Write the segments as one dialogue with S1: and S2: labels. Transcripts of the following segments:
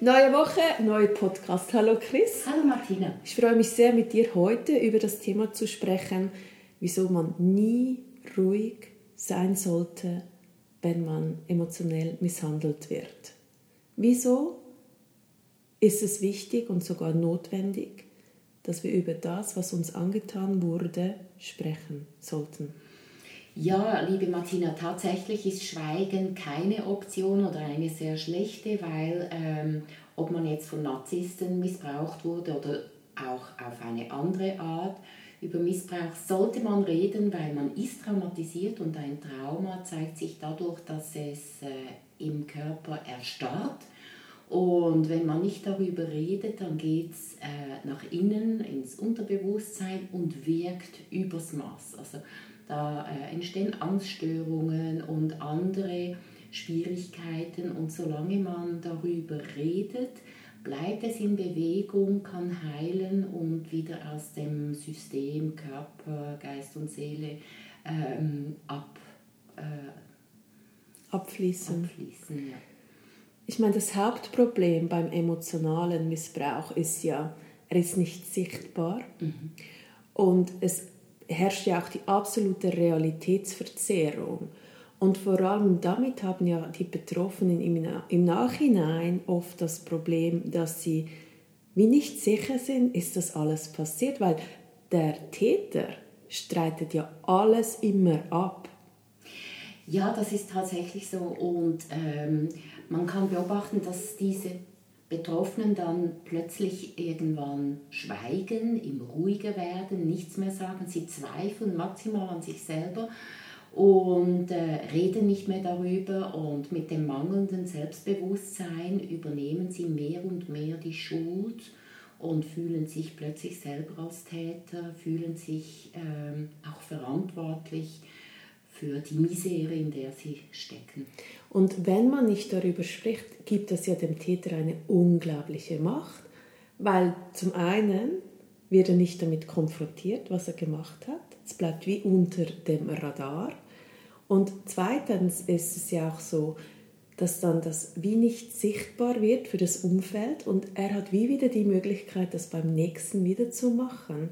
S1: Neue Woche, neuer Podcast. Hallo Chris.
S2: Hallo Martina.
S1: Ich freue mich sehr, mit dir heute über das Thema zu sprechen, wieso man nie ruhig sein sollte, wenn man emotionell misshandelt wird. Wieso ist es wichtig und sogar notwendig, dass wir über das, was uns angetan wurde, sprechen sollten?
S2: Ja, liebe Martina, tatsächlich ist Schweigen keine Option oder eine sehr schlechte, weil ähm, ob man jetzt von Narzissten missbraucht wurde oder auch auf eine andere Art, über Missbrauch sollte man reden, weil man ist traumatisiert und ein Trauma zeigt sich dadurch, dass es äh, im Körper erstarrt. Und wenn man nicht darüber redet, dann geht es äh, nach innen ins Unterbewusstsein und wirkt übers Maß. Also da äh, entstehen Angststörungen und andere Schwierigkeiten. Und solange man darüber redet, bleibt es in Bewegung, kann heilen und wieder aus dem System Körper, Geist und Seele ähm, ab, äh,
S1: abfließen.
S2: abfließen ja.
S1: Ich meine, das Hauptproblem beim emotionalen Missbrauch ist ja, er ist nicht sichtbar mhm. und es herrscht ja auch die absolute Realitätsverzerrung. Und vor allem damit haben ja die Betroffenen im, Nachhinein oft das Problem, dass sie wie nicht sicher sind, ist das alles passiert, weil der Täter streitet ja alles immer ab.
S2: Ja, das ist tatsächlich so und ähm, man kann beobachten, dass diese Betroffenen dann plötzlich irgendwann schweigen, immer ruhiger werden, nichts mehr sagen, sie zweifeln maximal an sich selber und äh, reden nicht mehr darüber und mit dem mangelnden Selbstbewusstsein übernehmen sie mehr und mehr die Schuld und fühlen sich plötzlich selber als Täter, fühlen sich ähm, auch verantwortlich für die Misere, in der sie stecken.
S1: Und wenn man nicht darüber spricht, gibt es ja dem Täter eine unglaubliche Macht, weil zum einen wird er nicht damit konfrontiert, was er gemacht hat. Es bleibt wie unter dem Radar. Und zweitens ist es ja auch so, dass dann das wie nicht sichtbar wird für das Umfeld und er hat wie wieder die Möglichkeit, das beim nächsten wieder zu machen.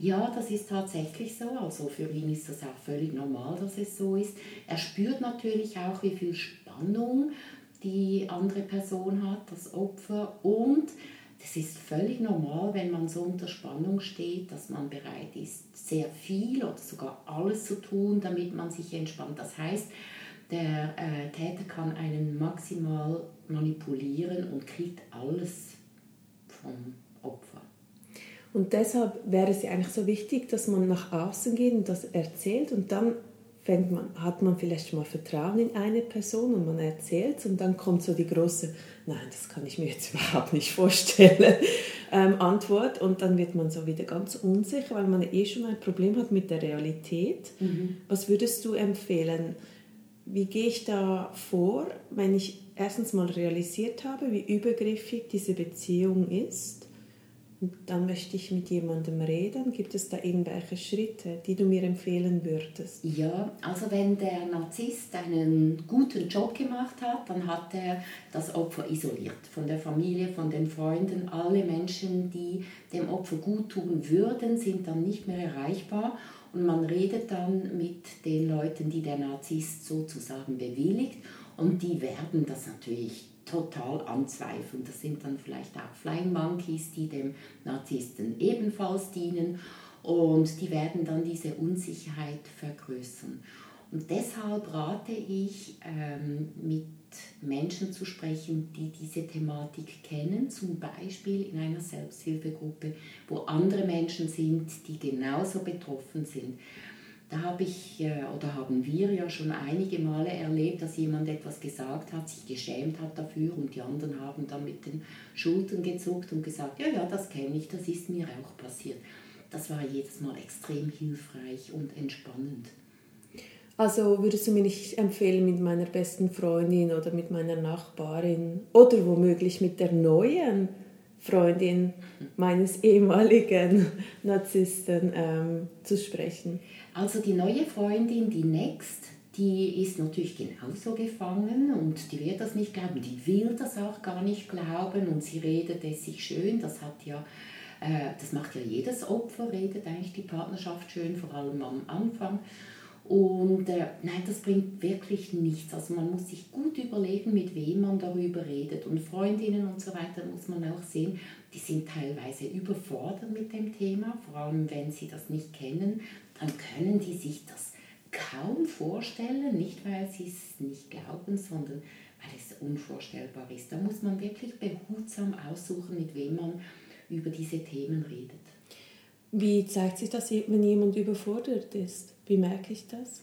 S2: Ja, das ist tatsächlich so. Also für ihn ist das auch völlig normal, dass es so ist. Er spürt natürlich auch, wie viel Spannung die andere Person hat, das Opfer. Und das ist völlig normal, wenn man so unter Spannung steht, dass man bereit ist, sehr viel oder sogar alles zu tun, damit man sich entspannt. Das heißt, der äh, Täter kann einen maximal manipulieren und kriegt alles vom Opfer.
S1: Und deshalb wäre es ja eigentlich so wichtig, dass man nach außen geht und das erzählt und dann fängt man, hat man vielleicht schon mal Vertrauen in eine Person und man erzählt und dann kommt so die große, nein, das kann ich mir jetzt überhaupt nicht vorstellen, ähm, Antwort und dann wird man so wieder ganz unsicher, weil man eh schon ein Problem hat mit der Realität. Mhm. Was würdest du empfehlen? Wie gehe ich da vor, wenn ich erstens mal realisiert habe, wie übergriffig diese Beziehung ist? Dann möchte ich mit jemandem reden. Gibt es da irgendwelche Schritte, die du mir empfehlen würdest?
S2: Ja, also wenn der Narzisst einen guten Job gemacht hat, dann hat er das Opfer isoliert von der Familie, von den Freunden. Alle Menschen, die dem Opfer gut tun würden, sind dann nicht mehr erreichbar. Und man redet dann mit den Leuten, die der Narzisst sozusagen bewilligt. Und die werden das natürlich total anzweifeln. Das sind dann vielleicht auch Flying Monkeys, die dem Narzissten ebenfalls dienen und die werden dann diese Unsicherheit vergrößern. Und deshalb rate ich, ähm, mit Menschen zu sprechen, die diese Thematik kennen, zum Beispiel in einer Selbsthilfegruppe, wo andere Menschen sind, die genauso betroffen sind. Da habe ich äh, oder haben wir ja schon einige Male erlebt, dass jemand etwas gesagt hat, sich geschämt hat dafür und die anderen haben dann mit den Schultern gezuckt und gesagt, ja, ja, das kenne ich, das ist mir auch passiert. das war jedes Mal extrem hilfreich und entspannend.
S1: Also würdest du mir nicht empfehlen, mit meiner besten Freundin oder mit meiner Nachbarin oder womöglich mit der neuen Freundin meines ehemaligen Narzissten ähm, zu sprechen?
S2: Also die neue Freundin, die Next, die ist natürlich genauso gefangen und die wird das nicht glauben, die will das auch gar nicht glauben und sie redet es sich schön, das hat ja äh, das macht ja jedes Opfer, redet eigentlich die Partnerschaft schön, vor allem am Anfang. Und äh, nein, das bringt wirklich nichts. Also man muss sich gut überlegen, mit wem man darüber redet. Und Freundinnen und so weiter muss man auch sehen, die sind teilweise überfordert mit dem Thema, vor allem wenn sie das nicht kennen, dann können die sich das kaum vorstellen, nicht weil sie es nicht glauben, sondern weil es unvorstellbar ist. Da muss man wirklich behutsam aussuchen, mit wem man über diese Themen redet.
S1: Wie zeigt sich das, wenn jemand überfordert ist? Wie merke ich das?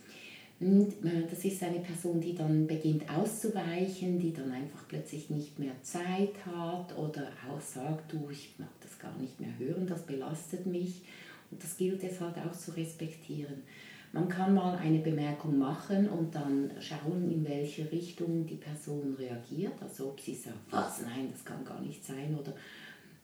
S2: Äh, das ist eine Person, die dann beginnt auszuweichen, die dann einfach plötzlich nicht mehr Zeit hat oder auch sagt, du, ich mag das gar nicht mehr hören, das belastet mich. Und das gilt es halt auch zu respektieren. Man kann mal eine Bemerkung machen und dann schauen, in welche Richtung die Person reagiert. Also ob sie sagt, was, nein, das kann gar nicht sein oder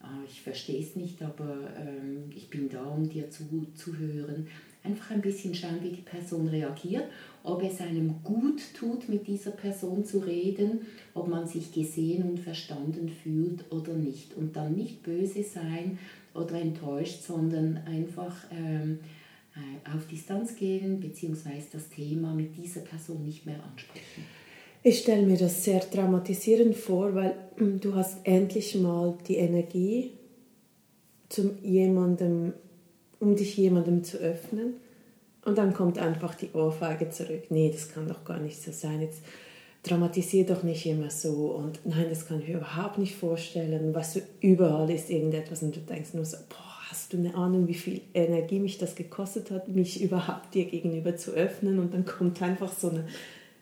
S2: ah, ich verstehe es nicht, aber ähm, ich bin da, um dir zuzuhören. Einfach ein bisschen schauen, wie die Person reagiert, ob es einem gut tut, mit dieser Person zu reden, ob man sich gesehen und verstanden fühlt oder nicht. Und dann nicht böse sein oder enttäuscht, sondern einfach ähm, äh, auf Distanz gehen bzw. das Thema mit dieser Person nicht mehr ansprechen.
S1: Ich stelle mir das sehr traumatisierend vor, weil hm, du hast endlich mal die Energie, zum jemandem um dich jemandem zu öffnen. Und dann kommt einfach die Ohrfeige zurück. Nee, das kann doch gar nicht so sein. Jetzt dramatisier doch nicht immer so. Und nein, das kann ich mir überhaupt nicht vorstellen. Was du, überall ist irgendetwas und du denkst nur so, boah, hast du eine Ahnung, wie viel Energie mich das gekostet hat, mich überhaupt dir gegenüber zu öffnen? Und dann kommt einfach so eine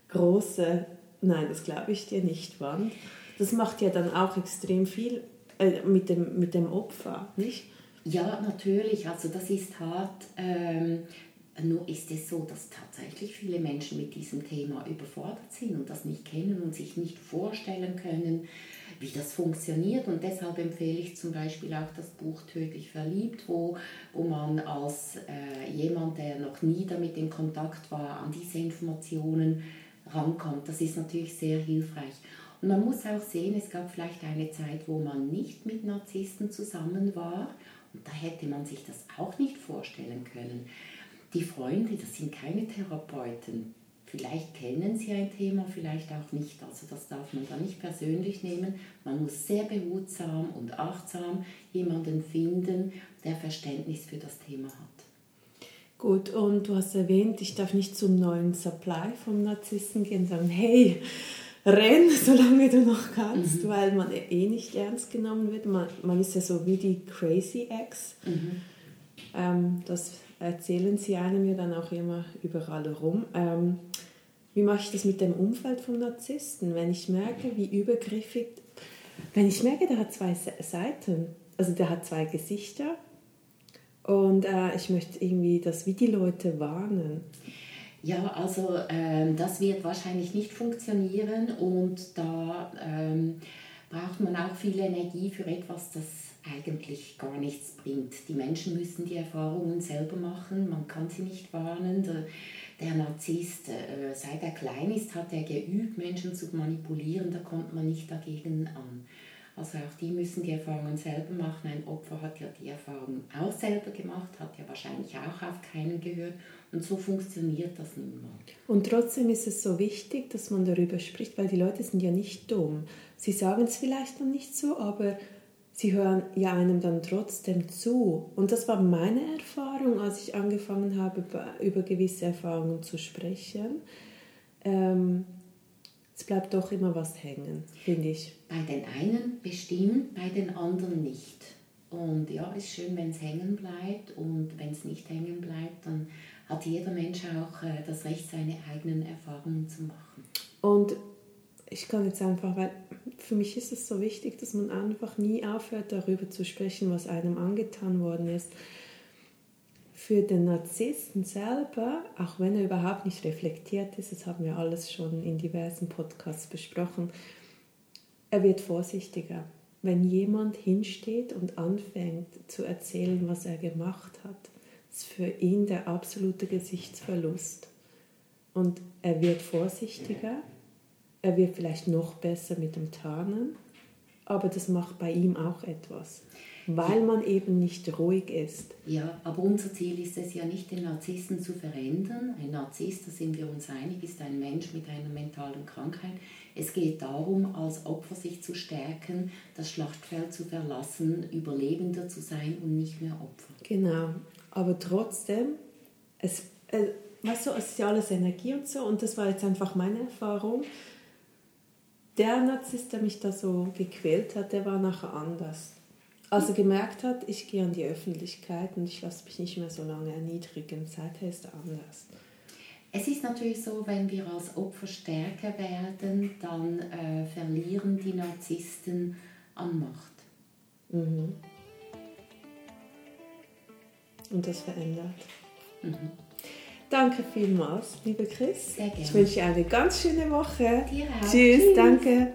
S1: große, nein, das glaube ich dir nicht, Wand. Das macht ja dann auch extrem viel äh, mit, dem, mit dem Opfer, nicht?
S2: Ja, natürlich. Also das ist hart. Ähm, nur ist es so, dass tatsächlich viele Menschen mit diesem Thema überfordert sind und das nicht kennen und sich nicht vorstellen können, wie das funktioniert. Und deshalb empfehle ich zum Beispiel auch das Buch Tödlich Verliebt, wo, wo man als äh, jemand, der noch nie damit in Kontakt war, an diese Informationen rankommt. Das ist natürlich sehr hilfreich. Und man muss auch sehen, es gab vielleicht eine Zeit, wo man nicht mit Narzissten zusammen war da hätte man sich das auch nicht vorstellen können. Die Freunde, das sind keine Therapeuten. Vielleicht kennen sie ein Thema, vielleicht auch nicht. Also das darf man da nicht persönlich nehmen. Man muss sehr behutsam und achtsam jemanden finden, der Verständnis für das Thema hat.
S1: Gut, und du hast erwähnt, ich darf nicht zum neuen Supply vom Narzissten gehen und sagen, hey, renn, solange du noch kannst, mhm. weil man eh nicht ernst genommen wird. Man, man ist ja so wie die Crazy Ex. Mhm. Ähm, das erzählen sie einem ja dann auch immer überall rum. Ähm, wie mache ich das mit dem Umfeld von Narzissten? Wenn ich merke, wie übergriffig, wenn ich merke, der hat zwei Seiten, also der hat zwei Gesichter und äh, ich möchte irgendwie, dass wie die Leute warnen.
S2: Ja, also ähm, das wird wahrscheinlich nicht funktionieren und da ähm, braucht man auch viel Energie für etwas, das eigentlich gar nichts bringt. Die Menschen müssen die Erfahrungen selber machen, man kann sie nicht warnen. Der, der Narzisst, äh, seit er klein ist, hat er geübt, Menschen zu manipulieren, da kommt man nicht dagegen an. Also auch die müssen die Erfahrungen selber machen. Ein Opfer hat ja die Erfahrung auch selber gemacht, hat ja wahrscheinlich auch auf keinen gehört. Und so funktioniert das nun mal.
S1: Und trotzdem ist es so wichtig, dass man darüber spricht, weil die Leute sind ja nicht dumm. Sie sagen es vielleicht noch nicht so, aber sie hören ja einem dann trotzdem zu. Und das war meine Erfahrung, als ich angefangen habe, über gewisse Erfahrungen zu sprechen. Ähm, es bleibt doch immer was hängen, finde ich.
S2: Bei den einen bestimmt, bei den anderen nicht. Und ja, es ist schön, wenn es hängen bleibt und wenn es nicht hängen bleibt, dann hat jeder Mensch auch äh, das Recht, seine eigenen Erfahrungen zu machen.
S1: Und ich kann jetzt einfach, weil für mich ist es so wichtig, dass man einfach nie aufhört, darüber zu sprechen, was einem angetan worden ist. für den Narzissten selber, auch wenn er überhaupt nicht reflektiert ist, das haben wir alles schon in diversen Podcasts besprochen, er wird vorsichtiger. Wenn jemand hinsteht und anfängt zu erzählen, was er gemacht hat, ist für ihn der absolute Gesichtsverlust. Und er wird vorsichtiger, er wird vielleicht noch besser mit dem Tarnen, aber das macht bei ihm auch etwas weil man eben nicht ruhig ist.
S2: Ja, aber unser Ziel ist es ja nicht, den Narzissten zu verändern. Ein Narzisst, da sind wir uns einig, ist ein Mensch mit einer mentalen Krankheit. Es geht darum, als Opfer sich zu stärken, das Schlachtfeld zu verlassen, Überlebender zu sein und nicht mehr Opfer.
S1: Genau, aber trotzdem, es, äh, weißt du, es ist ja alles Energie und so und das war jetzt einfach meine Erfahrung. Der Narzisst, der mich da so gequält hat, der war nachher anders als er gemerkt hat, ich gehe an die Öffentlichkeit und ich lasse mich nicht mehr so lange erniedrigen, seither ist er anders.
S2: Es ist natürlich so, wenn wir als Opfer stärker werden, dann äh, verlieren die Narzissten an Macht.
S1: Mhm. Und das verändert. Mhm. Danke vielmals, liebe Chris.
S2: Sehr gerne.
S1: Ich wünsche dir eine ganz schöne Woche.
S2: Dir auch.
S1: Tschüss, Tschüss. danke.